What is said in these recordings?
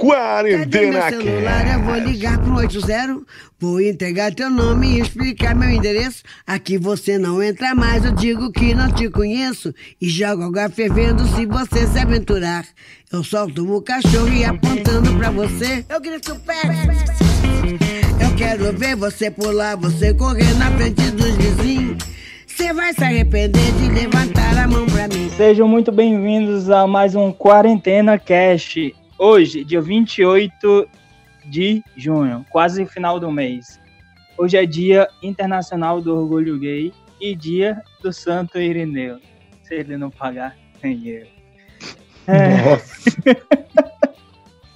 Quarentena Cadê meu celular? Eu vou ligar pro 80, vou entregar teu nome e explicar meu endereço. Aqui você não entra mais, eu digo que não te conheço. E jogo água fervendo se você se aventurar. Eu solto o cachorro e apontando pra você, eu grito pé. Eu quero ver você pular, você correr na frente dos vizinhos. Você vai se arrepender de levantar a mão pra mim. Sejam muito bem-vindos a mais um Quarentena Cast. Hoje, dia 28 de junho, quase final do mês. Hoje é Dia Internacional do Orgulho Gay e Dia do Santo Irineu. Se ele não pagar, nem eu. É.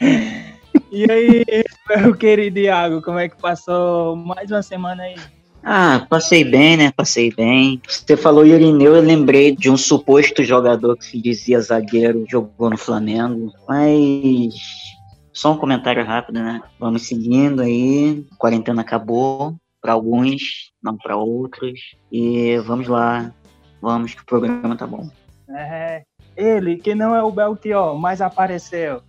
e aí, meu querido Iago, como é que passou mais uma semana aí? Ah, passei bem, né? Passei bem. Você falou Irineu, eu lembrei de um suposto jogador que se dizia zagueiro, jogou no Flamengo. Mas só um comentário rápido, né? Vamos seguindo aí. A quarentena acabou para alguns, não para outros. E vamos lá. Vamos que o programa tá bom. É, ele, que não é o Belchior, mas apareceu.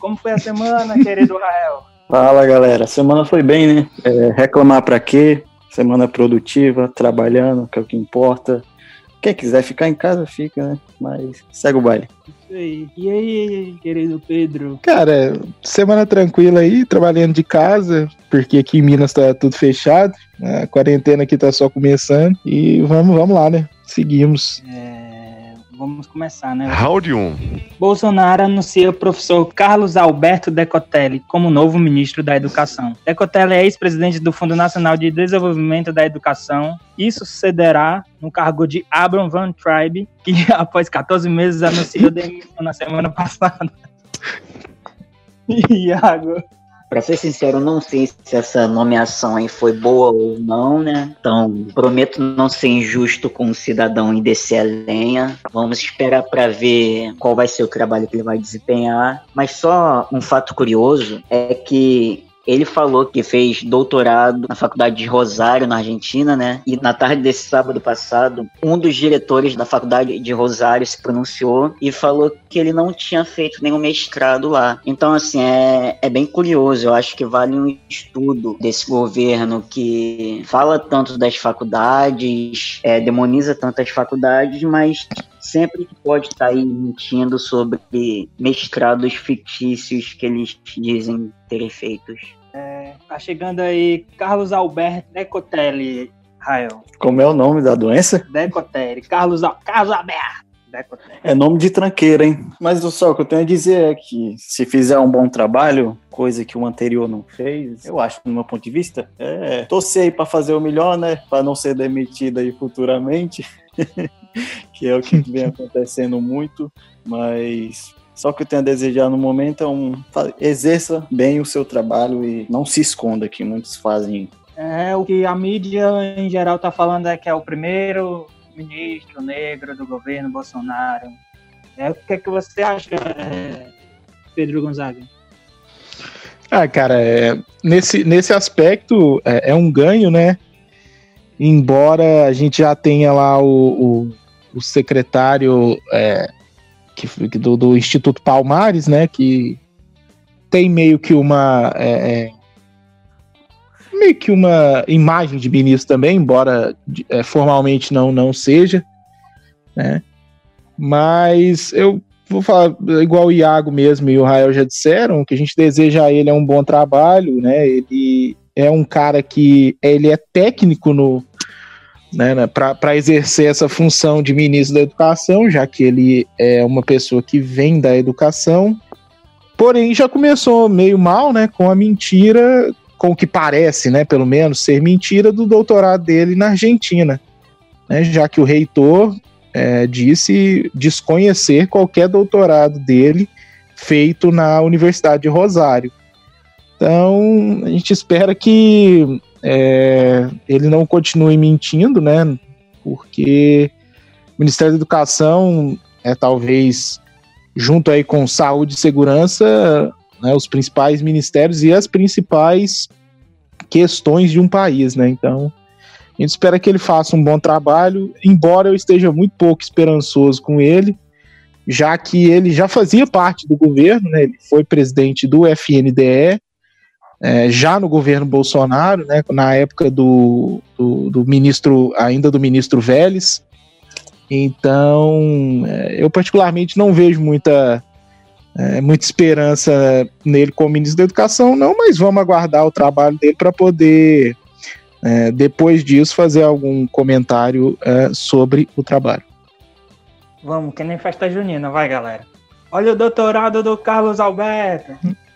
Como foi a semana, querido Rael? Fala galera, a semana foi bem, né? É, reclamar pra quê? Semana produtiva, trabalhando, que é o que importa. Quem quiser ficar em casa, fica, né? Mas segue o baile. Isso aí. E aí, querido Pedro? Cara, semana tranquila aí, trabalhando de casa, porque aqui em Minas tá tudo fechado. né? A quarentena aqui tá só começando. E vamos, vamos lá, né? Seguimos. É, vamos começar, né? Round 1. Bolsonaro anuncia o professor Carlos Alberto Decotelli como novo ministro da Educação. Decotelli é ex-presidente do Fundo Nacional de Desenvolvimento da Educação e sucederá no cargo de Abram Van Tribe, que após 14 meses anunciou demissão na semana passada. Iago. Pra ser sincero, não sei se essa nomeação aí foi boa ou não, né? Então, prometo não ser injusto com o cidadão e descer a lenha. Vamos esperar pra ver qual vai ser o trabalho que ele vai desempenhar. Mas só um fato curioso é que ele falou que fez doutorado na faculdade de Rosário, na Argentina, né? E na tarde desse sábado passado, um dos diretores da faculdade de Rosário se pronunciou e falou que ele não tinha feito nenhum mestrado lá. Então, assim, é, é bem curioso. Eu acho que vale um estudo desse governo que fala tanto das faculdades, é, demoniza tanto as faculdades, mas sempre pode estar aí mentindo sobre mestrados fictícios que eles dizem terem feitos. Tá chegando aí Carlos Alberto Decotelli, Rael. Como é o nome da doença? Decotelli. Carlos, Al- Carlos Alberto Decotelli. É nome de tranqueira, hein? Mas só o que eu tenho a dizer é que se fizer um bom trabalho, coisa que o anterior não fez, eu acho, do meu ponto de vista, é torcer aí pra fazer o melhor, né? Pra não ser demitido aí futuramente, que é o que vem acontecendo muito, mas só o que eu tenho a desejar no momento é um exerça bem o seu trabalho e não se esconda que muitos fazem. É, o que a mídia em geral tá falando é que é o primeiro ministro negro do governo Bolsonaro. É, o que, é que você acha, é, Pedro Gonzaga? Ah, cara, é, nesse, nesse aspecto é, é um ganho, né? Embora a gente já tenha lá o, o, o secretário é, que, do, do Instituto Palmares, né? Que tem meio que uma. é, é, meio que uma imagem de ministro também, embora é, formalmente não, não seja, né? Mas eu vou falar igual o Iago mesmo e o Rael já disseram, que a gente deseja a ele é um bom trabalho, né? Ele é um cara que ele é técnico no né, para exercer essa função de ministro da educação, já que ele é uma pessoa que vem da educação. Porém, já começou meio mal, né, com a mentira, com o que parece, né, pelo menos ser mentira do doutorado dele na Argentina, né, já que o reitor é, disse desconhecer qualquer doutorado dele feito na Universidade de Rosário. Então, a gente espera que é, ele não continue mentindo, né? Porque o Ministério da Educação é talvez junto aí com saúde e segurança, né, os principais ministérios e as principais questões de um país, né? Então, a gente espera que ele faça um bom trabalho, embora eu esteja muito pouco esperançoso com ele, já que ele já fazia parte do governo, né? Ele foi presidente do FNDE, é, já no governo Bolsonaro, né? Na época do, do, do ministro, ainda do ministro Vélez. Então, é, eu particularmente não vejo muita é, muita esperança nele como ministro da Educação, não, mas vamos aguardar o trabalho dele para poder, é, depois disso, fazer algum comentário é, sobre o trabalho. Vamos, que nem festa junina, vai galera. Olha o doutorado do Carlos Alberto.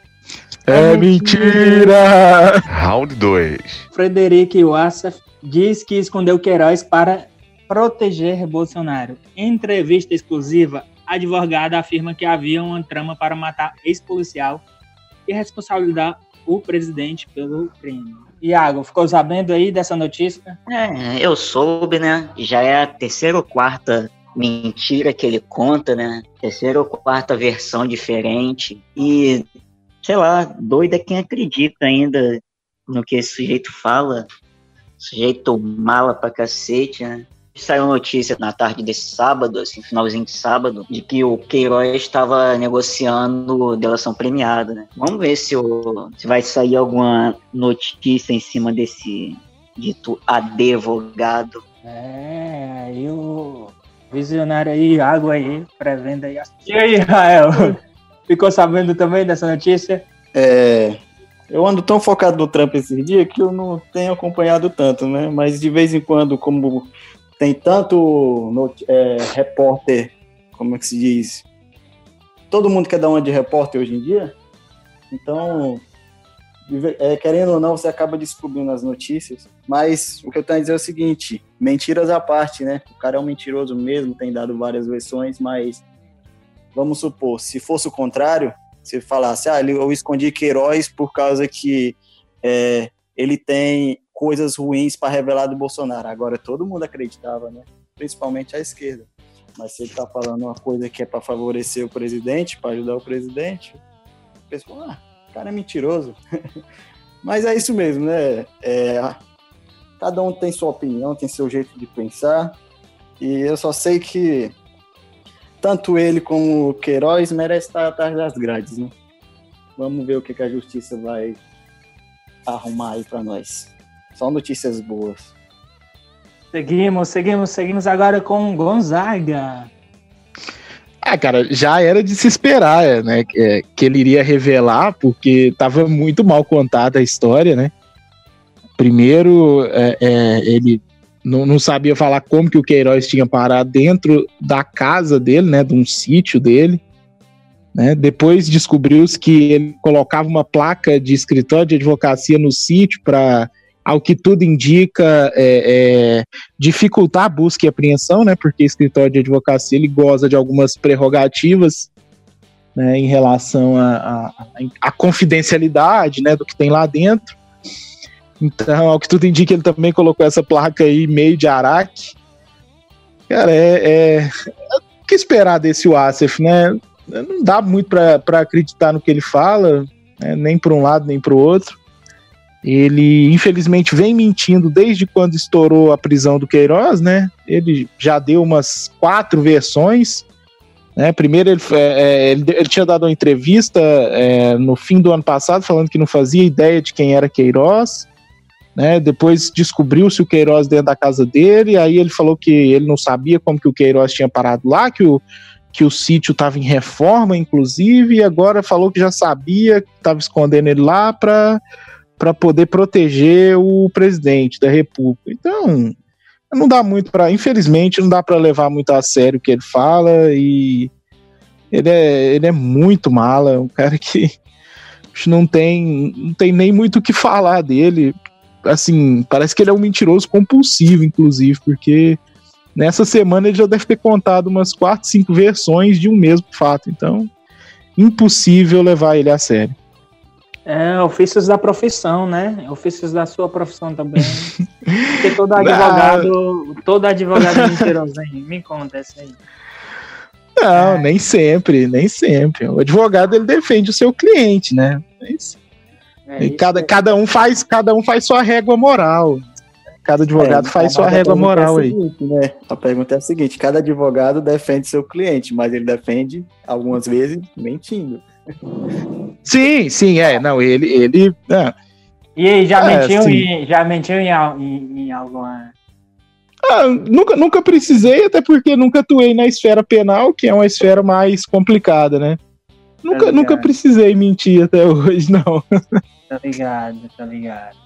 É, mentira! Round 2. Frederico Wassef diz que escondeu Queiroz para proteger Bolsonaro. Entrevista exclusiva a advogada afirma que havia uma trama para matar ex-policial e responsabilizar o presidente pelo crime. Iago, ficou sabendo aí dessa notícia? É, eu soube, né? Já é a terceira ou quarta mentira que ele conta, né? Terceira ou quarta versão diferente. E, sei lá, doida quem acredita ainda no que esse sujeito fala. Sujeito mala pra cacete, né? Saiu notícia na tarde desse sábado, assim, finalzinho de sábado, de que o Queiroz estava negociando delação premiada, né? Vamos ver se, o, se vai sair alguma notícia em cima desse dito advogado. É, aí o visionário aí, água aí, pré-venda aí. E aí, Rael? Ficou sabendo também dessa notícia? É, eu ando tão focado no Trump esses dias que eu não tenho acompanhado tanto, né? Mas de vez em quando, como tem tanto é, repórter, como é que se diz? Todo mundo quer dar uma de repórter hoje em dia. Então, é, querendo ou não, você acaba descobrindo as notícias. Mas o que eu tenho a dizer é o seguinte: mentiras à parte, né? O cara é um mentiroso mesmo, tem dado várias versões, mas vamos supor, se fosse o contrário, se falasse, ah, eu escondi Queiroz por causa que é, ele tem coisas ruins para revelar do Bolsonaro. Agora todo mundo acreditava, né? Principalmente a esquerda. Mas se ele está falando uma coisa que é para favorecer o presidente, para ajudar o presidente, o pessoal, ah, cara é mentiroso. Mas é isso mesmo, né? É, cada um tem sua opinião, tem seu jeito de pensar. E eu só sei que tanto ele como o Queiroz merecem estar atrás das grades, né? Vamos ver o que, que a justiça vai arrumar aí para nós. Só notícias boas. Seguimos, seguimos, seguimos agora com Gonzaga. Ah, cara, já era de se esperar, né? Que, é, que ele iria revelar, porque estava muito mal contada a história, né? Primeiro, é, é, ele não, não, sabia falar como que o Queiroz tinha parado dentro da casa dele, né? De um sítio dele. Né? Depois descobriu-se que ele colocava uma placa de escritório de advocacia no sítio para ao que tudo indica, é, é, dificultar a busca e apreensão, né, porque escritório de advocacia ele goza de algumas prerrogativas né, em relação à confidencialidade né, do que tem lá dentro. Então, ao que tudo indica, ele também colocou essa placa aí, meio de araque. Cara, é, é, o que esperar desse Wassef, né? Não dá muito para acreditar no que ele fala, né, nem para um lado nem para o outro. Ele, infelizmente, vem mentindo desde quando estourou a prisão do Queiroz, né? Ele já deu umas quatro versões. Né? Primeiro, ele, é, ele, ele, tinha dado uma entrevista é, no fim do ano passado, falando que não fazia ideia de quem era Queiroz. Né? Depois descobriu-se o Queiroz dentro da casa dele. Aí ele falou que ele não sabia como que o Queiroz tinha parado lá, que o, que o sítio estava em reforma, inclusive, e agora falou que já sabia que estava escondendo ele lá para poder proteger o presidente da República. Então, não dá muito para, infelizmente, não dá para levar muito a sério o que ele fala e ele é, ele é muito mala, é um cara que não tem, não tem nem muito o que falar dele. Assim, parece que ele é um mentiroso compulsivo, inclusive, porque nessa semana ele já deve ter contado umas quatro, cinco versões de um mesmo fato. Então, impossível levar ele a sério. É, ofícios da profissão, né? Ofícios da sua profissão também. Porque todo advogado, todo advogado é mentiroso, hein? Me conta essa aí. Não, nem sempre, nem sempre. O advogado ele defende o seu cliente, né? Mas, É, e cada, é- cada um faz, cada um faz sua régua moral. Cada advogado É, faz sua régua é moral aí. seguinte, né? A pergunta é a seguinte: cada advogado defende seu cliente, mas ele defende algumas vezes mentindo. Sim, sim, é. Não, ele, ele. é. E aí, já É, mentiu, em, já mentiu em, em, em alguma. Ah, nunca, nunca precisei, até porque nunca atuei na esfera penal, que é uma esfera mais complicada, né? Nunca, ligado. nunca precisei mentir até hoje, não. Tá ligado, tá ligado.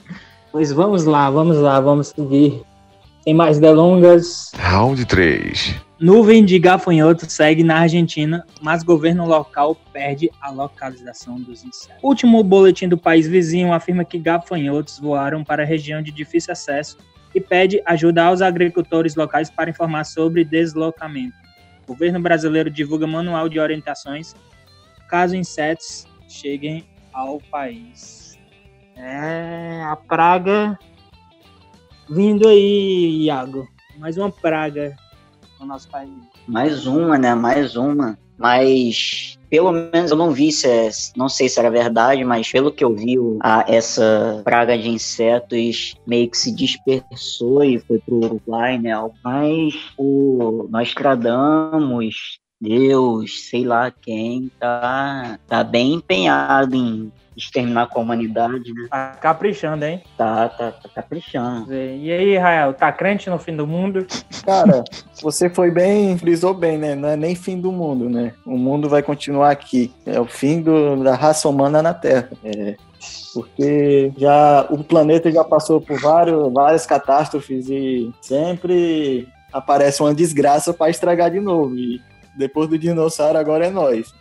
Pois vamos lá, vamos lá, vamos seguir. Sem mais delongas. Round 3. Nuvem de gafanhotos segue na Argentina, mas governo local perde a localização dos insetos. O último boletim do país vizinho afirma que gafanhotos voaram para a região de difícil acesso e pede ajuda aos agricultores locais para informar sobre deslocamento. O governo brasileiro divulga manual de orientações caso insetos cheguem ao país. É a praga vindo aí, Iago. Mais uma praga no nosso país. Mais uma, né? Mais uma. Mas pelo menos eu não vi se é, não sei se era verdade, mas pelo que eu vi, a, essa praga de insetos meio que se dispersou e foi pro Uruguai, né? Mas o Nostradamus, Deus, sei lá quem, tá, tá bem empenhado em exterminar com a humanidade, né? Tá caprichando, hein? Tá, tá, tá caprichando. E aí, Rael, tá crente no fim do mundo? Cara, você foi bem, frisou bem, né? Não é nem fim do mundo, né? O mundo vai continuar aqui. É o fim do- da raça humana na Terra. É, porque já o planeta já passou por vários, várias catástrofes e sempre aparece uma desgraça para estragar de novo. E depois do dinossauro agora é nós.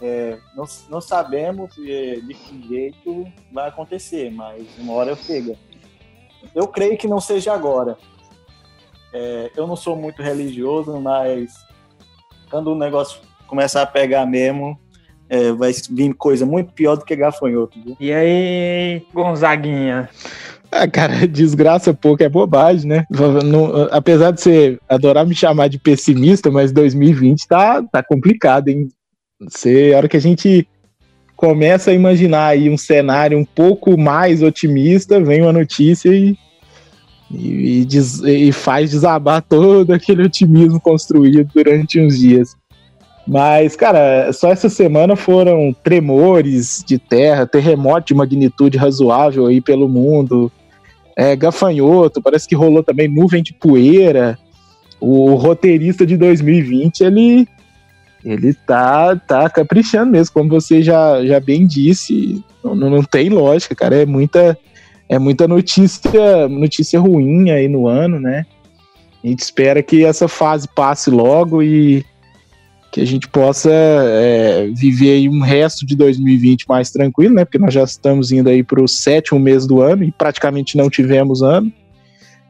É, não, não sabemos de que jeito vai acontecer, mas uma hora chega. Eu creio que não seja agora. É, eu não sou muito religioso, mas quando o negócio começar a pegar mesmo, é, vai vir coisa muito pior do que gafanhoto. Viu? E aí, Gonzaguinha? Ah, cara, desgraça pouco é bobagem, né? Não- apesar de você adorar me chamar de pessimista, mas 2020 tá, tá complicado, hein? Você, a hora que a gente começa a imaginar aí um cenário um pouco mais otimista, vem uma notícia e, e, e des- e faz desabar todo aquele otimismo construído durante uns dias. Mas, cara, só essa semana foram tremores de terra, terremoto de magnitude razoável aí pelo mundo, é, gafanhoto, parece que rolou também nuvem de poeira. O roteirista de 2020, ele, ele tá, tá caprichando mesmo, como você já, já bem disse. Não, não tem lógica, cara. É muita, é muita notícia, notícia ruim aí no ano, né? A gente espera que essa fase passe logo e que a gente possa é, viver um resto de 2020 mais tranquilo, né? Porque nós já estamos indo aí para o sétimo mês do ano e praticamente não tivemos ano.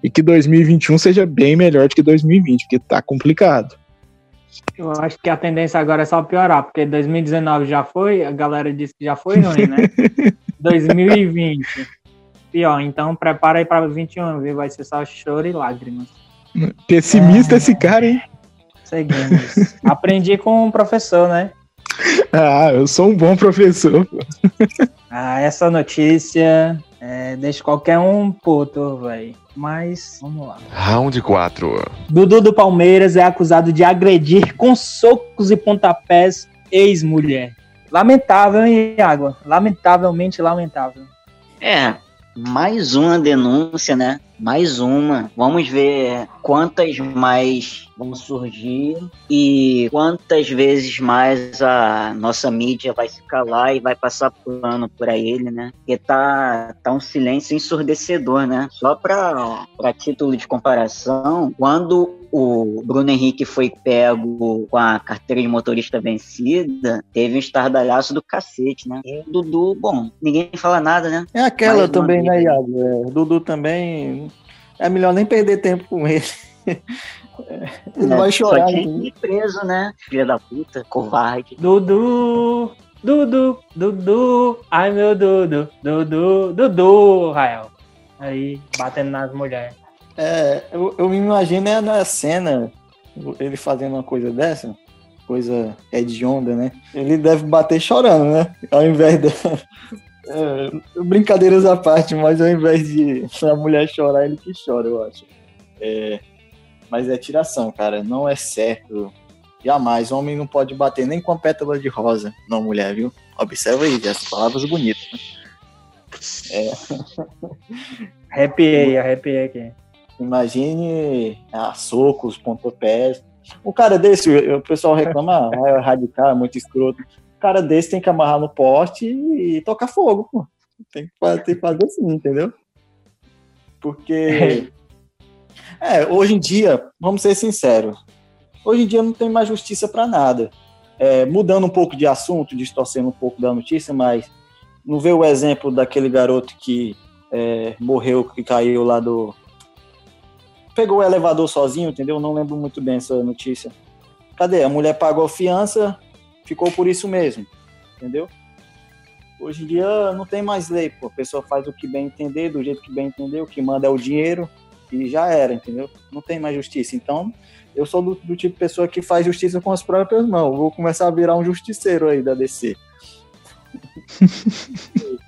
E que 2021 seja bem melhor do que 2020, porque tá complicado. Eu acho que a tendência agora é só piorar, porque 2019 já foi, a galera disse que já foi ruim, né? 2020, pior. Então prepara aí para 21, viu? Vai ser só choro e lágrimas. Pessimista É. esse cara, hein? Seguimos. Aprendi com um professor, né? Ah, eu sou um bom professor. Ah, essa notícia é, deixa qualquer um puto, velho. Mas, vamos lá. Round 4. Dudu do Palmeiras é acusado de agredir com socos e pontapés ex-mulher. Lamentável, hein, Água? Lamentavelmente lamentável. É, mais uma denúncia, né? Mais uma. Vamos ver quantas mais vão surgir e quantas vezes mais a nossa mídia vai se calar e vai passar pano pra ele, né? Porque tá, tá um silêncio ensurdecedor, né? Só pra, pra título de comparação, quando o Bruno Henrique foi pego com a carteira de motorista vencida, teve um estardalhaço do cacete, né? E o Dudu, bom, ninguém fala nada, né? É aquela uma também, né. Iago? É, o Dudu também. É melhor nem perder tempo com ele. Ele É, vai chorar. Só né? preso, né? Filha da puta, covarde. Dudu, Dudu, Dudu, ai meu Dudu, Dudu, Dudu, Rael. Aí, batendo nas mulheres. É, eu, eu me imagino é na cena, ele fazendo uma coisa dessa. coisa é de onda, né? Ele deve bater chorando, né? Ao invés de. É, brincadeiras à parte, mas ao invés de a mulher chorar, ele que chora, eu acho. É, mas é tiração, cara. Não é certo. Jamais. Homem não pode bater nem com a pétala de rosa na mulher, viu? Observa aí, as palavras bonitas. Né? É. Arrepiei, arrepiei aqui. Imagine a ah, socos, pontapés. Um cara desse, o pessoal reclama, ah, é radical, é muito escroto. Cara desse tem que amarrar no poste e tocar fogo, pô. Tem que fazer, tem que fazer assim, entendeu? Porque. É, hoje em dia, vamos ser sinceros, hoje em dia não tem mais justiça para nada. É, mudando um pouco de assunto, distorcendo um pouco da notícia, mas não vê o exemplo daquele garoto que é, morreu, que caiu lá do, pegou o elevador sozinho, entendeu? Não lembro muito bem essa notícia. Cadê? A mulher pagou a fiança, ficou por isso mesmo, entendeu? Hoje em dia não tem mais lei, pô. A pessoa faz o que bem entender, do jeito que bem entender, o que manda é o dinheiro e já era, entendeu? Não tem mais justiça. Então, eu sou do, do tipo de pessoa que faz justiça com as próprias mãos. Vou começar a virar um justiceiro aí da DC.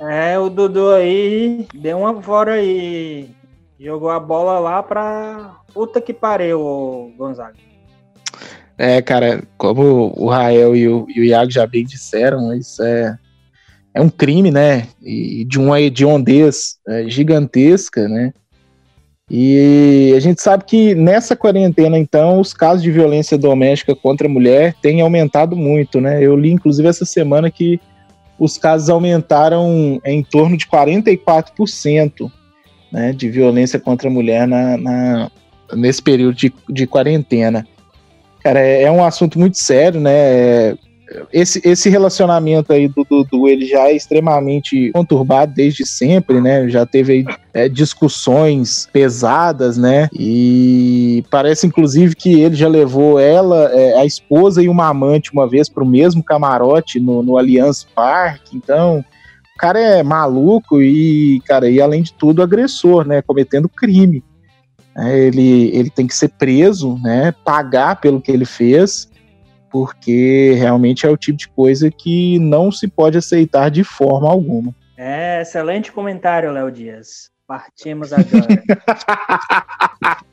É, o Dudu aí deu uma fora aí Jogou a bola lá pra. Puta que pariu, Gonzaga. É, cara, como o Rael e o, e o Iago já bem disseram, isso é, é um crime, né? E de uma hediondez é, gigantesca, né? E a gente sabe que nessa quarentena, então, os casos de violência doméstica contra a mulher têm aumentado muito, né? Eu li, inclusive, essa semana que os casos aumentaram em torno de 44% né, de violência contra a mulher na, na nesse período de, de quarentena. Cara, é, é, um assunto muito sério, né? Esse, esse relacionamento aí do Dudu, ele já é extremamente conturbado desde sempre, né? Já teve aí, é, discussões pesadas, né? E parece, inclusive, que ele já levou ela, é, a esposa e uma amante uma vez para o mesmo camarote no, no Allianz Parque. Então, cara é maluco e, cara, e além de tudo, agressor, né? Cometendo crime. É, ele, ele tem que ser preso, né? Pagar pelo que ele fez, porque realmente é o tipo de coisa que não se pode aceitar de forma alguma. É, excelente comentário, Léo Dias. Partimos agora.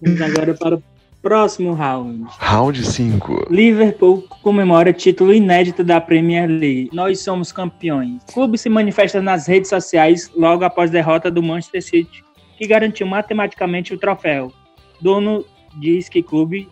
Vamos agora para o Próximo round. Round 5. Liverpool comemora título inédito da Premier League. Nós somos campeões. O clube se manifesta nas redes sociais logo após a derrota do Manchester City, que garantiu matematicamente o troféu. Dono diz que clube,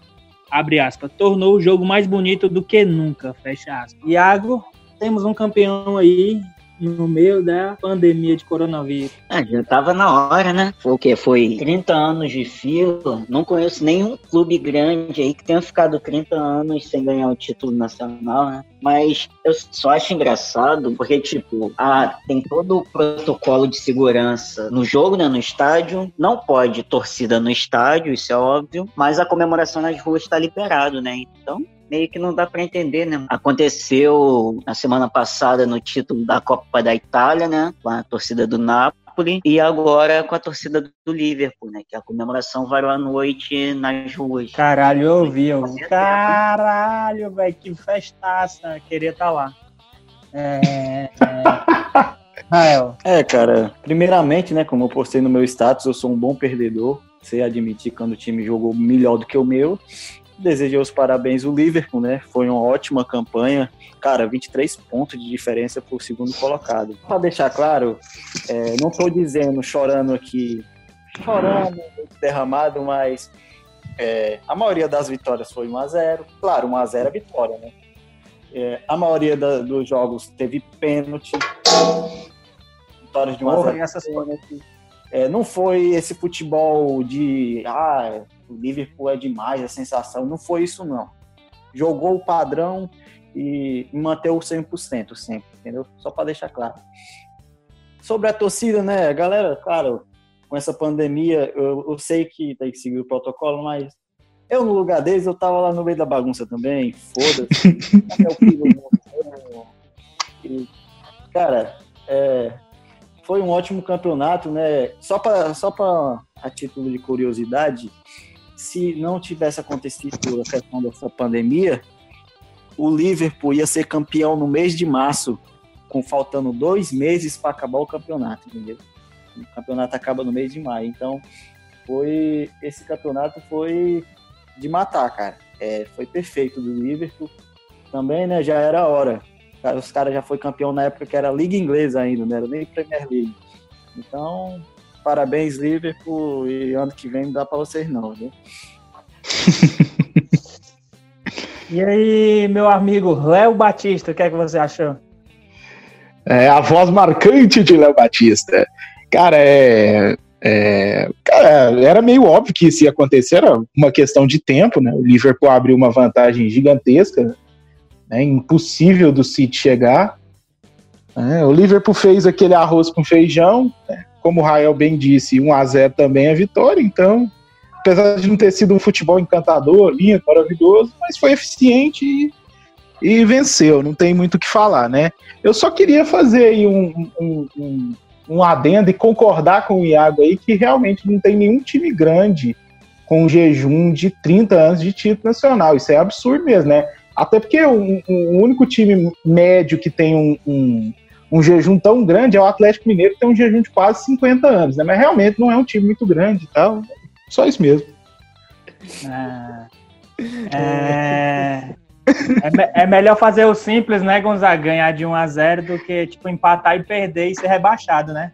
abre aspas, tornou o jogo mais bonito do que nunca, fecha aspas. Iago, temos um campeão aí no meio da pandemia de coronavírus. Ah, já tava na hora, né? Foi o quê? Foi 30 anos de fila. Não conheço nenhum clube grande aí que tenha ficado 30 anos sem ganhar o título nacional, né? Mas eu só acho engraçado porque, tipo, ah, tem todo o protocolo de segurança no jogo, né? No estádio. Não pode torcida no estádio, isso é óbvio. Mas a comemoração nas ruas está liberado, né? Então, meio que não dá para entender, né? Aconteceu na semana passada no título da Copa da Itália, né? Com a torcida do Napoli e agora com a torcida do Liverpool, né? Que a comemoração varou à noite nas ruas. Caralho, eu ouvi, eu Caralho, velho, que festaça. Queria estar tá lá. É. Rael. É, cara, primeiramente, né, como eu postei no meu status, eu sou um bom perdedor, sei admitir quando o time jogou melhor do que o meu, desejei os parabéns ao Liverpool, né? Foi uma ótima campanha. Cara, 23 pontos de diferença o segundo colocado. Para deixar claro, é, não estou dizendo, chorando aqui, chorando, derramado, mas é, a maioria das vitórias foi 1x0. Claro, 1x0 é vitória, né? É, a maioria da, dos jogos teve pênalti. Vitórias de 1x0. É, não foi esse futebol de ah, o Liverpool é demais, a sensação. Não foi isso, não. Jogou o padrão e manteve o 100% sempre, entendeu? Só para deixar claro. Sobre a torcida, né, galera, claro, com essa pandemia, eu, eu sei que tem que seguir o protocolo, mas eu, no lugar deles, eu tava lá no meio da bagunça também, foda-se. cara, é, foi um ótimo campeonato, né? Só para só a título de curiosidade, se não tivesse acontecido a questão dessa pandemia, o Liverpool ia ser campeão no mês de março, com faltando dois meses para acabar o campeonato, entendeu? O campeonato acaba no mês de maio. Então, foi esse campeonato foi de matar, cara. É, foi perfeito do Liverpool. Também, né, já era hora. Os caras já foi campeão na época que era Liga Inglesa ainda, não era nem Premier League. Então, parabéns, Liverpool, e ano que vem não dá para vocês não, viu? e aí, meu amigo Léo Batista, o que é que você achou? É a voz marcante de Léo Batista. Cara, é, é, cara, era meio óbvio que isso ia acontecer, era uma questão de tempo, né? O Liverpool abriu uma vantagem gigantesca, né? impossível do City chegar. Né? O Liverpool fez aquele arroz com feijão, né? Como o Rael bem disse, 1 a 0 também é vitória, então, apesar de não ter sido um futebol encantador, lindo, maravilhoso, mas foi eficiente e, e venceu, não tem muito o que falar, né? Eu só queria fazer aí um, um, um um adendo e concordar com o Iago aí que realmente não tem nenhum time grande com um jejum de 30 anos de título nacional. Isso é absurdo mesmo, né? Até porque o, o único time médio que tem um, um, um, jejum tão grande é o Atlético Mineiro, que tem um jejum de quase 50 anos, né? Mas realmente não é um time muito grande e tal. Só isso mesmo. Ah, é... É, é, melhor fazer o simples, né, Gonzaga? Ganhar de 1 a 0 do que, tipo, empatar e perder e ser rebaixado, né?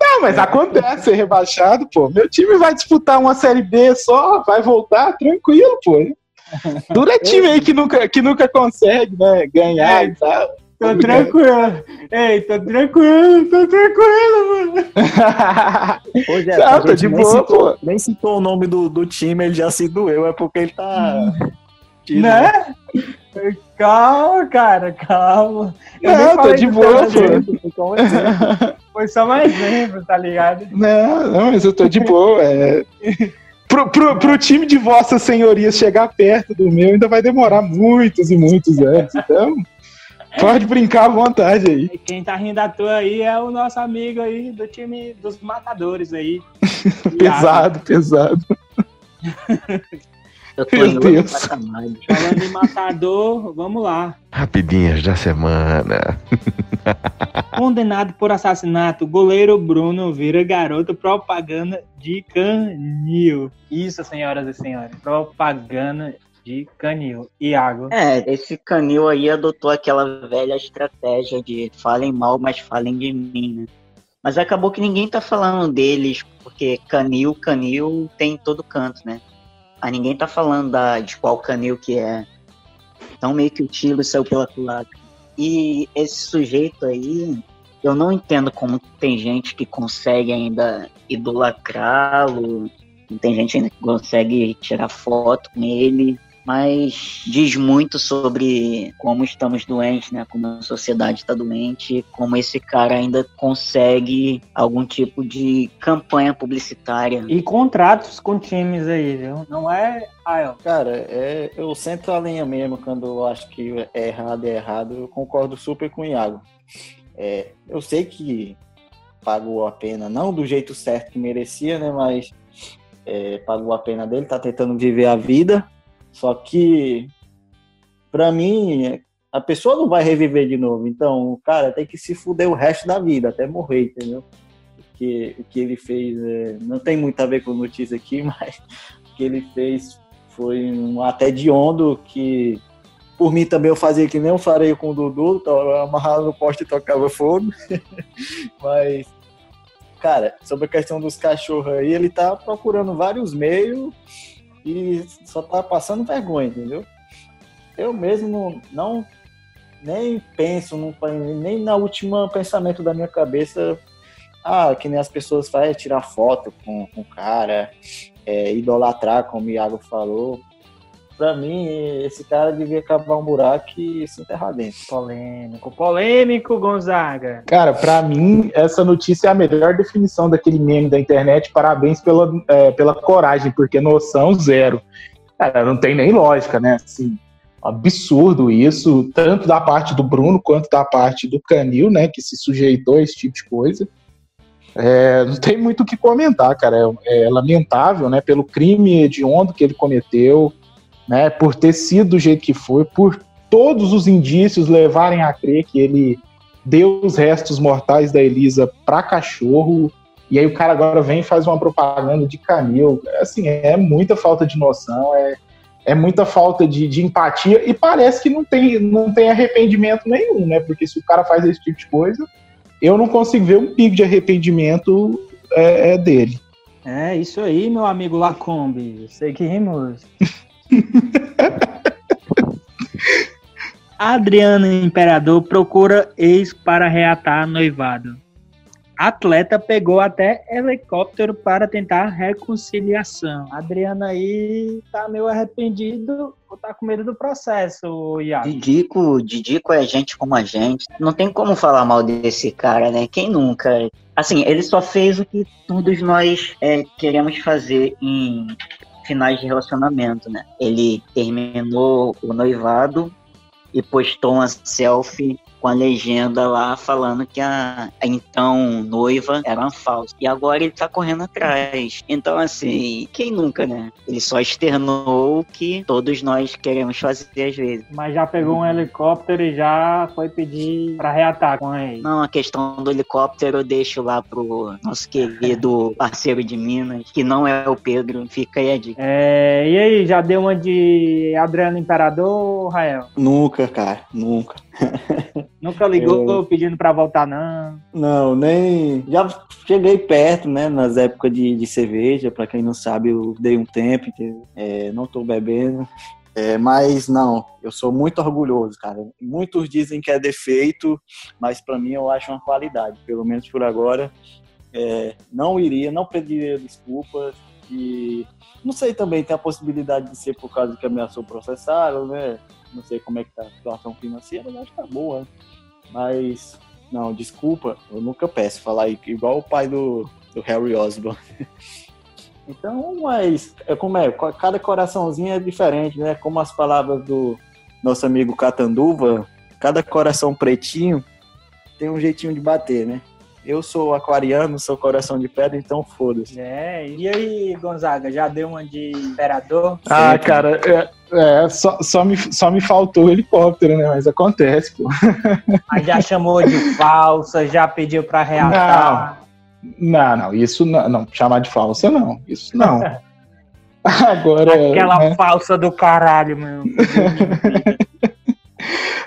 Não, mas acontece ser rebaixado, pô. Meu time vai disputar uma Série B só, vai voltar tranquilo, pô. Dura é time aí que nunca, que nunca consegue, né, ganhar e tal. Tô tranquilo. Ei, tô tranquilo, tô tranquilo, mano. Pô, Jeff, Não, tô de boa, citou, pô. Nem citou o nome do, do time, ele já se doeu, é porque ele tá... Né? Calma, cara, calma. Eu não, tô de boa, pô. Foi só mais exemplo, tá ligado? Não, não, mas eu tô de boa. É... Pro, pro, pro time de vossas senhorias chegar perto do meu ainda vai demorar muitos e muitos anos. Então, pode brincar à vontade aí. E quem tá rindo à toa aí é o nosso amigo aí do time dos matadores aí. pesado, pesado. Eu tô Meu Deus. Falando em matador, vamos lá. Rapidinhas da semana. Condenado por assassinato, goleiro Bruno vira garoto propaganda de canil. Isso, senhoras e senhores, propaganda de canil. Iago. É, esse canil aí adotou aquela velha estratégia de falem mal, mas falem de mim, né? Mas acabou que ninguém tá falando deles, porque canil, canil tem em todo canto, né? a ninguém tá falando da, de qual canil que é. Então meio que o tiro saiu pela culatra. E esse sujeito aí, eu não entendo como tem gente que consegue ainda idolatrá-lo, tem gente ainda que consegue tirar foto com ele mas diz muito sobre como estamos doentes, né? Como a sociedade está doente, como esse cara ainda consegue algum tipo de campanha publicitária. E contratos com times aí, viu? Não é? Cara, é, eu sento a linha mesmo quando eu acho que é errado, é errado. Eu concordo super com o Iago. É, eu sei que pagou a pena, não do jeito certo que merecia, né? Mas é, pagou a pena dele, tá tentando viver a vida só que, para mim, a pessoa não vai reviver de novo. Então, o cara tem que se fuder o resto da vida, até morrer, entendeu? Porque o que ele fez é, não tem muito a ver com notícia aqui, mas o que ele fez foi um até de ondo que por mim também eu fazia que nem eu farei com o Dudu, amarrado no poste e tocava fogo. mas, cara, sobre a questão dos cachorros aí, ele tá procurando vários meios e só tá passando vergonha, entendeu? Eu mesmo não, não nem penso, não, nem na última pensamento da minha cabeça, ah, que nem as pessoas fazem, tirar foto com, o cara, é, idolatrar, como o Iago falou. Pra mim, esse cara devia cavar um buraco e se enterrar dentro. Polêmico, polêmico, Gonzaga. Cara, pra mim, essa notícia é a melhor definição daquele meme da internet. Parabéns pela, é, pela coragem, porque noção zero. Cara, não tem nem lógica, né? Assim, absurdo isso, tanto da parte do Bruno quanto da parte do Canil, né? Que se sujeitou a esse tipo de coisa. É, não tem muito o que comentar, cara. É, é, lamentável, né? Pelo crime hediondo que ele cometeu, né? Por ter sido do jeito que foi, por todos os indícios levarem a crer que ele deu os restos mortais da Elisa para cachorro. E aí o cara agora vem e faz uma propaganda de canil. Assim, é muita falta de noção, é, é muita falta de, de empatia e parece que não tem, não tem arrependimento nenhum, né? Porque se o cara faz esse tipo de coisa, eu não consigo ver um pico de arrependimento é, é dele. É isso aí, meu amigo Lacombe. Seguimos. Adriano Imperador procura ex para reatar noivado. Atleta pegou até helicóptero para tentar reconciliação. Adriano aí tá meio arrependido ou tá com medo do processo, Iago? Didico, Didico é gente como a gente. Não tem como falar mal desse cara, né? Quem nunca? Assim, ele só fez o que todos nós é, queremos fazer em finais de relacionamento, né? Ele terminou o noivado e postou uma selfie com a legenda lá falando que a, a então noiva era uma falsa. E agora ele tá correndo atrás. Então, assim, quem nunca, né? Ele só externou o que todos nós queremos fazer às vezes. Mas já pegou um helicóptero e já foi pedir pra reatar com ele. Não, a questão do helicóptero eu deixo lá pro nosso querido parceiro de Minas, que não é o Pedro. Fica aí a dica. É, e aí, já deu uma de Adriano Imperador, Rael? Nunca, cara, nunca. Nunca ligou eu... pedindo para voltar, não? Não, nem. Já cheguei perto, né? Nas épocas de, de cerveja. Para quem não sabe, eu dei um tempo, é, não tô bebendo. É, mas não, eu sou muito orgulhoso, cara. Muitos dizem que é defeito, mas para mim eu acho uma qualidade. Pelo menos por agora, é, não iria, não pediria desculpas. E não sei também, tem a possibilidade de ser por causa que ameaçou processar, né? Não sei como é que tá a situação financeira, mas acho que tá boa. Mas, não, desculpa, eu nunca peço falar igual o pai do, do Harry Osborn. então, mas, é como é, cada coraçãozinho é diferente, né? Como as palavras do nosso amigo Catanduva, cada coração pretinho tem um jeitinho de bater, né? Eu sou aquariano, sou coração de pedra, então foda-se. É, e aí, Gonzaga, já deu uma de imperador? Ah, Sempre. cara, é, é, só, só, me, só me faltou o helicóptero, né? Mas acontece, pô. Mas já chamou de falsa, já pediu pra reatar. Não, não, não isso não, não, chamar de falsa não, isso não. Agora. Aquela né? falsa do caralho, meu.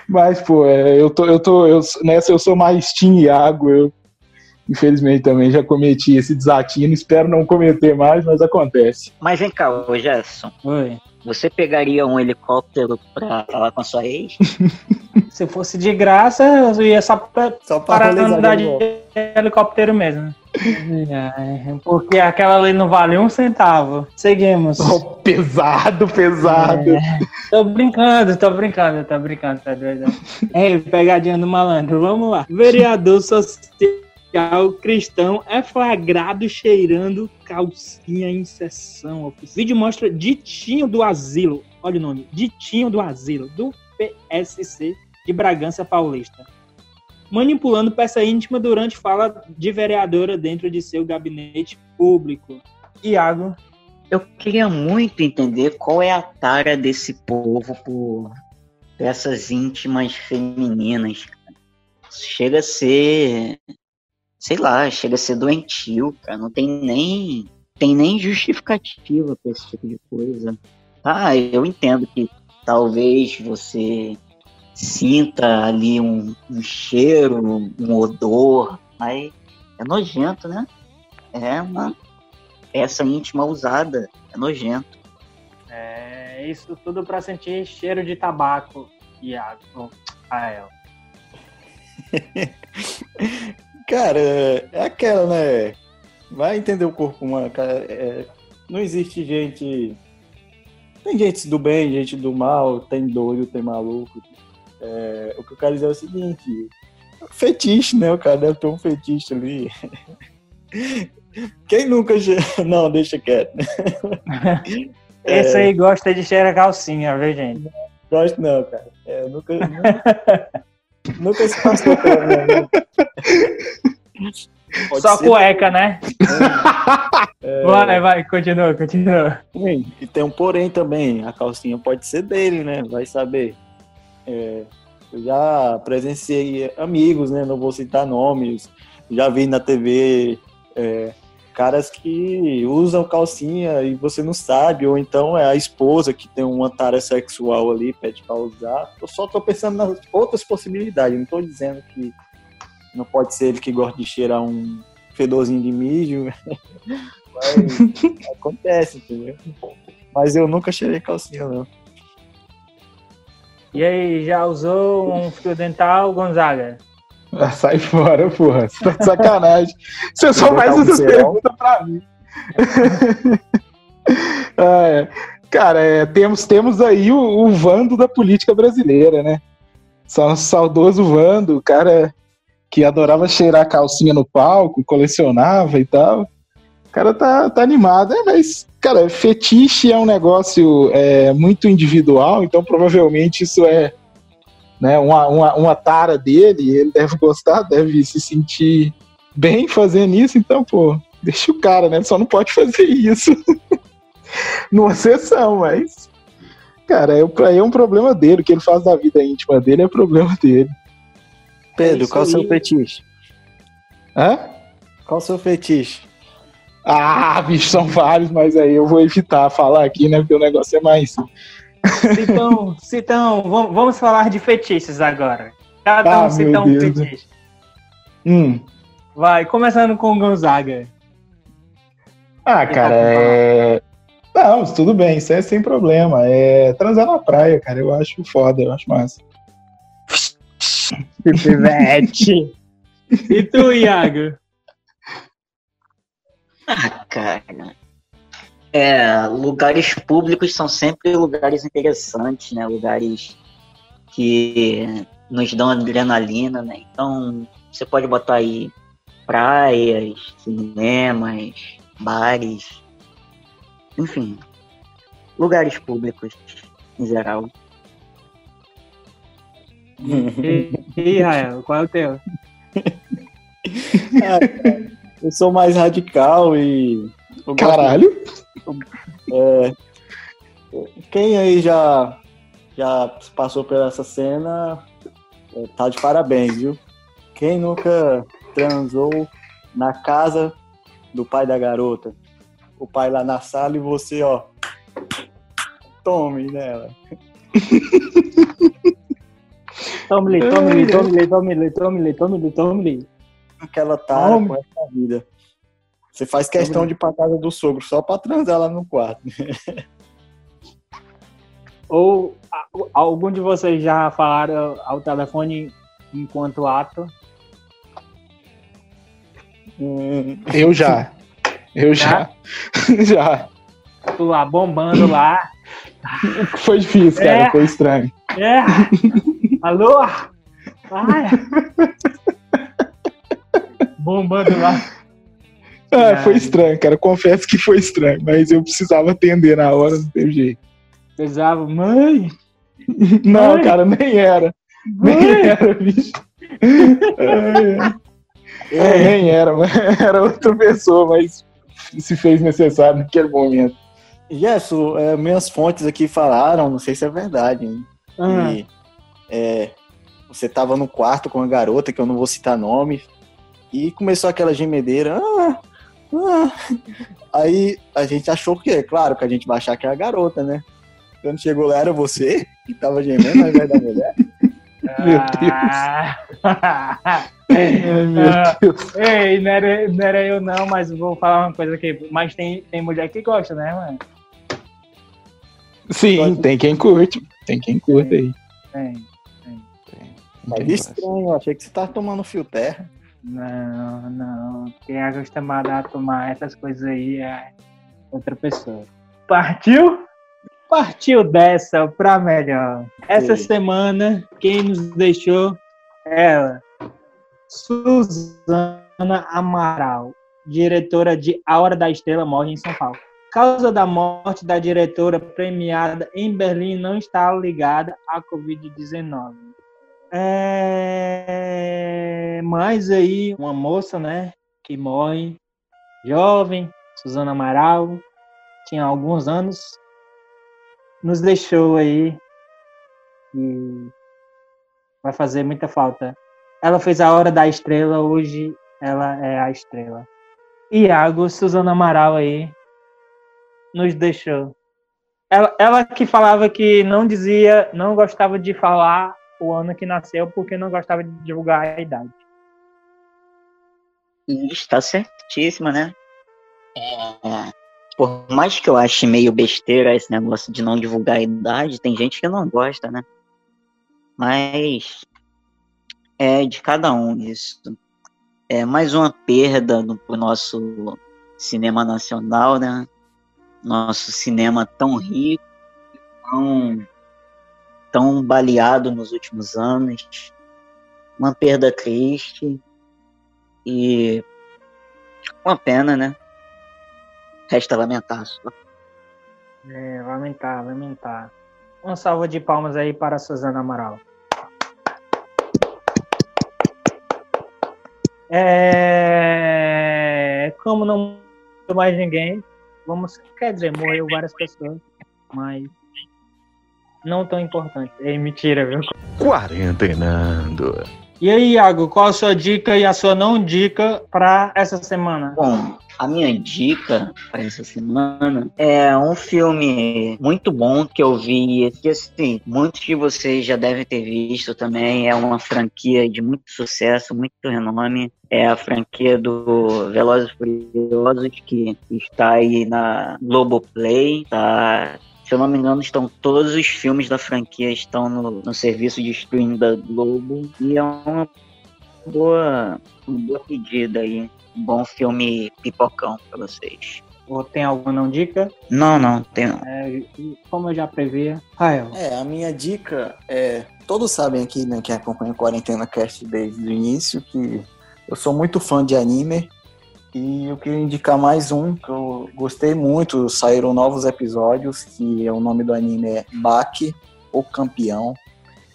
Mas, pô, é, eu tô, eu tô, eu, nessa eu sou mais Team Iago, eu Infelizmente também já cometi esse desatino, espero não cometer mais, mas acontece. Mas vem cá, ô Gerson. Oi. Você pegaria um helicóptero pra falar com a sua ex? Se fosse de graça, eu ia só, pra, só para andar de helicóptero mesmo. É, porque aquela lei não vale um centavo. Seguimos. Oh, pesado, pesado. É, tô brincando, tô brincando, tô brincando, tá doido? É, pegadinha do malandro. Vamos lá. Vereador social cristão é flagrado cheirando calcinha em sessão. O vídeo mostra Ditinho do Asilo, olha o nome, Ditinho do Asilo, do PSC de Bragança Paulista, manipulando peça íntima durante fala de vereadora dentro de seu gabinete público. Iago. Eu queria muito entender qual é a tara desse povo por peças íntimas femininas. Chega a ser sei lá, chega a ser doentio, cara. Não tem nem, tem nem justificativa pra esse tipo de coisa. Ah, eu entendo que talvez você sinta ali um, um cheiro, um odor, mas é nojento, né? É uma peça íntima usada, é nojento. É, isso tudo para sentir cheiro de tabaco, Iago, Rael. Cara, é aquela, né? Vai entender o corpo humano, cara. É, não existe gente. Tem gente do bem, gente do mal, tem doido, tem maluco. É, o que eu quero dizer é o seguinte: fetiche, né? O cara deve ter um fetiche ali. Quem nunca. Não, deixa quieto. Esse é... aí gosta de cheirar calcinha, viu, gente? Gosto não, cara. É, nunca. Nunca... Se passou pela minha Pode Só ser cueca, né? É. Vai, vai, continua, continua. E tem um porém também, a calcinha pode ser dele, né? Vai saber. É, eu já presenciei amigos, né? Não vou citar nomes. Já vi na TV é, caras que usam calcinha e você não sabe, ou então é a esposa que tem uma tara sexual ali, pede pra usar. Eu só tô pensando nas outras possibilidades, não tô dizendo que não pode ser ele que gosta de cheirar um fedorzinho de mijo. Mas acontece, entendeu? Mas eu nunca cheirei calcinha, não. E aí, já usou um fio dental, Gonzaga? Ah, sai fora, porra. Você tá de sacanagem. Você só faz um essas perguntas pra mim. Ah, é. Cara, é, temos, temos aí o, o Vando da política brasileira, né? Só saudoso Vando, o cara que adorava cheirar calcinha no palco, colecionava e tal. O cara tá, tá animado, é, mas, cara, fetiche é um negócio é, muito individual, então provavelmente isso é né, uma, uma, uma tara dele, ele deve gostar, deve se sentir bem fazendo isso, então, pô, deixa o cara, né? Só não pode fazer isso numa sessão, mas. Cara, é, aí é um problema dele, o que ele faz da vida íntima dele é problema dele. Pedro, isso qual o seu fetiche? Hã? Qual o seu fetiche? Ah, bicho, são vários, mas aí eu vou evitar falar aqui, né? Porque o negócio é mais. Então, então vamos, falar de fetiches agora. Cada Ah, um cita um Deus. fetiche. Hum. Vai, começando com o Gonzaga. Ah, cara, é. Não, tudo bem, isso é sem problema. É transar na praia, cara, eu acho foda, eu acho massa. Pivete. e tu, Iago? Ah, cara. É, lugares públicos são sempre lugares interessantes, né? Lugares que nos dão adrenalina, né? Então, você pode botar aí praias, cinemas, bares, enfim, lugares públicos em geral. E, e Rael, qual é o teu? Eu sou mais radical e. eu gosto- Caralho. é, quem aí já, já passou por essa cena é, tá de parabéns, viu? Quem nunca transou na casa do pai da garota? O pai lá na sala e você, ó. Tome nela. Tome-lhe, tome-lhe, tome-lhe, tome-lhe, tome-lhe, tome-lhe, tome-lhe. Aquela tara Tome. com essa vida. Você faz questão de ir pra casa do sogro só pra transar lá no quarto. Ou algum de vocês já falaram ao telefone enquanto ato? Hum, Eu já. Eu já. já. Tu lá bombando lá. Foi difícil, cara, É. foi estranho. É! Alô? Ai. Bombando lá. Ah, foi estranho, cara. Confesso que foi estranho, mas eu precisava atender na hora, não teve jeito. Pesava, mãe! Não, Ai. cara, nem era. Nem Mãe! era, bicho. Ai, ai. Nem era, mas era outra pessoa, mas se fez necessário naquele momento. Gesso, é, minhas fontes aqui falaram, não sei se é verdade, hein? Ah, E, é, você tava no quarto com uma garota, que eu não vou citar nome, e começou aquela gemedeira. "Ah, ah". Aí a gente achou que, é claro, que a gente vai achar que é a garota, né? Quando chegou lá, era você que tava gemendo ao invés da mulher. Meu. Ai, meu Ah. Deus. Ei, não era, não era eu não, mas vou falar uma coisa aqui. Mas tem, tem mulher que gosta, né, mano? Sim, tem quem curte. Tem quem curte aí. Tem. Mas estranho, eu achei que você tava tomando fio terra. Não, não. Quem é acostumado a tomar essas coisas aí é outra pessoa. Partiu? Partiu dessa pra melhor. Essa Sim. semana, quem nos deixou? Ela, Suzana Amaral, diretora de A Hora da Estrela, morre em São Paulo. Causa da morte da diretora premiada em Berlim não está ligada à Covid-19. É... Mas aí, uma moça, né, que morre, jovem, Suzana Amaral, tinha alguns anos, nos deixou aí e vai fazer muita falta. Ela fez a Hora da Estrela, hoje ela é a estrela. Iago, Suzana Amaral aí, nos deixou. Ela, ela que falava que não dizia, não gostava de falar o ano que nasceu porque não gostava de divulgar a idade. Está certíssima, né? É, por mais que eu ache meio besteira esse negócio de não divulgar a idade, tem gente que não gosta, né? Mas é de cada um isso. É mais uma perda no, pro nosso cinema nacional, né? Nosso cinema tão rico, tão, tão baleado nos últimos anos. Uma perda triste e uma pena, né? Resta lamentar só. É, lamentar, lamentar. Uma salva de palmas aí para a Suzana Amaral. É, como não mais ninguém, vamos, quer dizer, morreu várias pessoas, mas não tão importante. É mentira, viu? Quarentenando. E aí, Iago, qual a sua dica e a sua não dica para essa semana? Bom, a minha dica para essa semana é um filme muito bom que eu vi, que assim, muitos de vocês já devem ter visto também, é uma franquia de muito sucesso, muito renome, é a franquia do Velozes e Furiosos, que está aí na Globoplay, tá se eu não me engano, estão todos os filmes da franquia estão no, no serviço de streaming da Globo e é uma boa, uma boa pedida aí. Um bom filme pipocão para vocês. Ou tem alguma não dica? Não, não, tem não. É, como eu já previa, Rael. É, a minha dica é. Todos sabem aqui, né, que acompanha o Quarentena Cast desde o início, que eu sou muito fã de anime. E eu queria indicar mais um que eu gostei muito. Saíram novos episódios, que o nome do anime é Baki, o Campeão.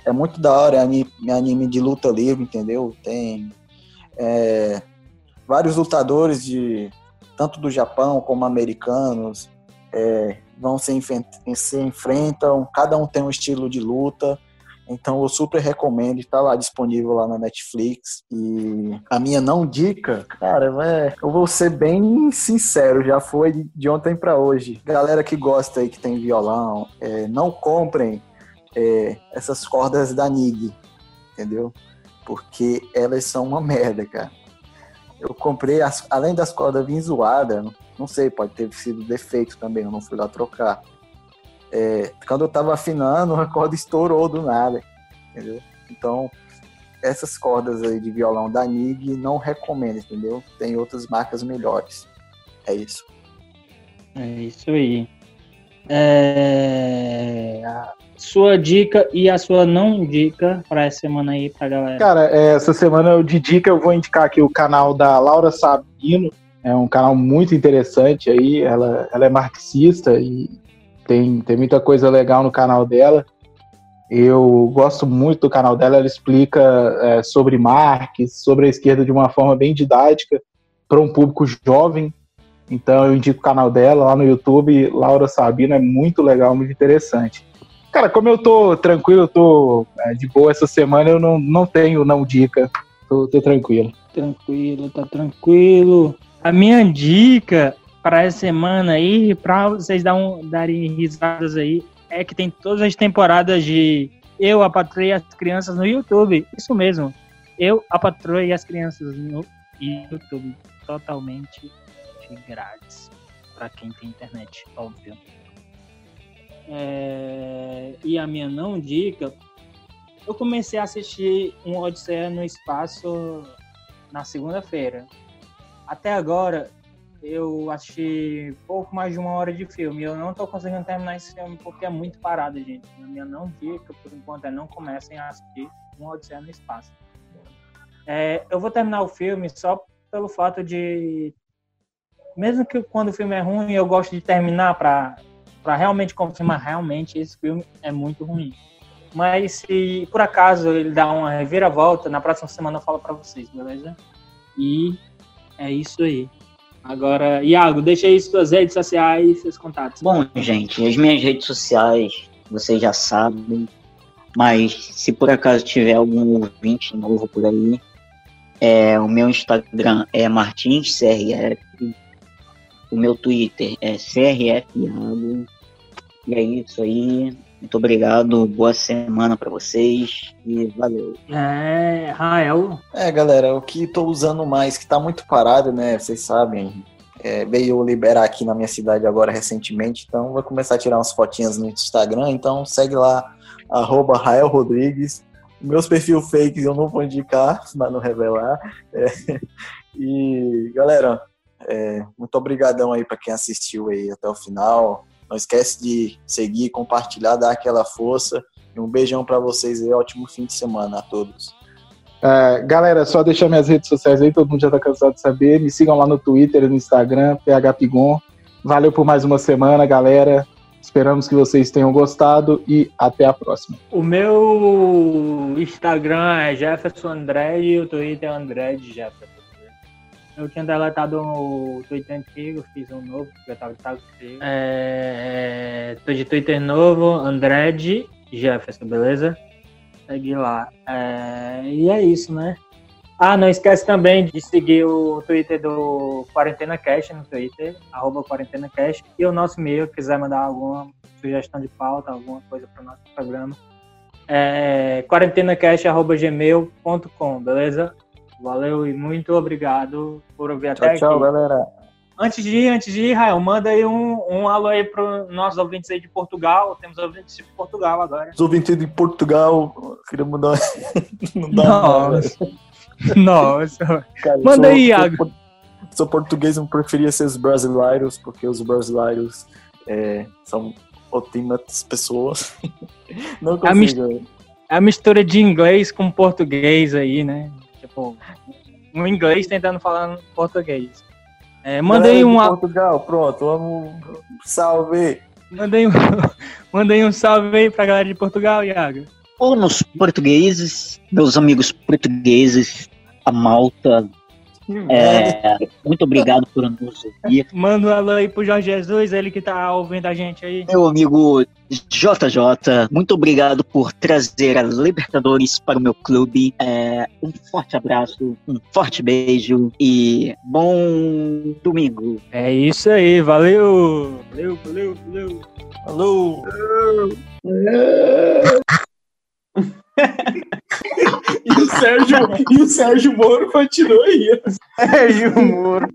É muito da hora, é anime, anime de luta livre, entendeu? Tem é, vários lutadores de tanto do Japão como americanos é, vão se, se enfrentam, cada um tem um estilo de luta então eu super recomendo, está lá disponível lá na Netflix. E a minha não dica, cara, é, eu vou ser bem sincero, já foi de ontem para hoje. Galera que gosta aí, que tem violão, é, não comprem é, essas cordas da NIG, entendeu? Porque elas são uma merda, cara. Eu comprei, as, além das cordas vir zoadas, não sei, pode ter sido defeito também, eu não fui lá trocar é, quando eu tava afinando, a corda estourou do nada, entendeu? Então, essas cordas aí de violão da NIG não recomendo, entendeu? Tem outras marcas melhores. É isso. É isso aí. É... A sua dica e a sua não dica para essa semana aí pra galera. Cara, é, essa semana de dica eu vou indicar aqui o canal da Laura Sabino. É um canal muito interessante aí. Ela, ela é marxista e tem, tem muita coisa legal no canal dela. Eu gosto muito do canal dela, ela explica é, sobre Marx, sobre a esquerda de uma forma bem didática, para um público jovem. Então eu indico o canal dela lá no YouTube, Laura Sabino, é muito legal, muito interessante. Cara, como eu tô tranquilo, eu tô é, de boa essa semana, eu não, não tenho não dica, tô, tô tranquilo. Tranquilo, tá tranquilo. A minha dica para essa semana aí, para vocês dar um, darem risadas aí, é que tem todas as temporadas de Eu, a Patroa as Crianças no YouTube. Isso mesmo. Eu, a Patroa e as Crianças no YouTube. Totalmente de grátis. Para quem tem internet, óbvio. É... E a minha não dica, eu comecei a assistir um Odisseia no Espaço na segunda-feira. Até agora, eu assisti pouco mais de uma hora de filme. Eu não tô conseguindo terminar esse filme porque é muito parado, gente. A minha não dica, por enquanto, é não comecem a assistir uma Odisseia no Espaço. É, eu vou terminar o filme só pelo fato de. Mesmo que quando o filme é ruim, eu gosto de terminar para realmente confirmar realmente esse filme é muito ruim. Mas se por acaso ele dá uma reviravolta, na próxima semana eu falo para vocês, beleza? E É isso aí. Agora, Iago, deixa aí suas redes sociais, seus contatos. Bom, gente, as minhas redes sociais, vocês já sabem, mas se por acaso tiver algum ouvinte novo por aí, é, o meu Instagram é martinscrf, o meu Twitter é crfiago, e é isso aí. Muito obrigado, boa semana para vocês e valeu. É, Rael. É, galera, o que tô usando mais, que tá muito parado, né? Vocês sabem, é, veio liberar aqui na minha cidade agora recentemente, então vou começar a tirar umas fotinhas no Instagram, então segue lá, arroba Rael Rodrigues. Meus perfis fakes eu não vou indicar, mas não revelar. É, e, galera, é, muito obrigadão aí para quem assistiu aí até o final. Não esquece de seguir, compartilhar, dar aquela força. E um beijão para vocês e ótimo fim de semana a todos. Uh, galera, só deixar minhas redes sociais aí, todo mundo já tá cansado de saber. Me sigam lá no Twitter e no Instagram, phpigon. Valeu por mais uma semana, galera. Esperamos que vocês tenham gostado e até a próxima. O meu Instagram é Jefferson André e o Twitter é André de Jefferson. Eu tinha deletado o Twitter antigo, fiz um novo, porque eu tava de saco cheio. É, tô de Twitter novo, André Jefferson, beleza? Segue lá. É, e é isso, né? Ah, não esquece também de seguir o Twitter do Quarentena Cash no Twitter, arroba Quarentena Cash, e o nosso e-mail, quiser mandar alguma sugestão de pauta, alguma coisa para o nosso programa, é quarentenacash.gmail.com, beleza? Valeu e muito obrigado por ouvir tchau, até tchau, aqui. Tchau, galera. Antes de ir, antes de ir, Rael, manda aí um, um alô aí para os nossos ouvintes aí de Portugal. Temos ouvintes de Portugal agora. Os ouvintes de Portugal, queria mandar. Não dá Nossa. Nossa. Cara, manda sou, aí, Iago. Sou, sou, português, não preferia ser os brasileiros, porque os brasileiros é, são ótimas pessoas. Não consigo. A, mistura, é a mistura de inglês com português aí, né? Tipo, um inglês tentando falar português. É, mandei um. Portugal, pronto, vamos. Salve! Mandei um, mandei um salve aí pra galera de Portugal, Iago. Ou nos portugueses, meus amigos portugueses, a Malta. É, muito obrigado por nos ouvir. Manda um alô aí pro Jorge Jesus, ele que tá ouvindo a gente aí. Meu amigo JJ, muito obrigado por trazer a Libertadores para o meu clube. É, um forte abraço, um forte beijo e bom domingo. É isso aí, valeu! Valeu, valeu, valeu! Alô! e, o Sérgio, e o Sérgio Moro continua aí. Sérgio Moro.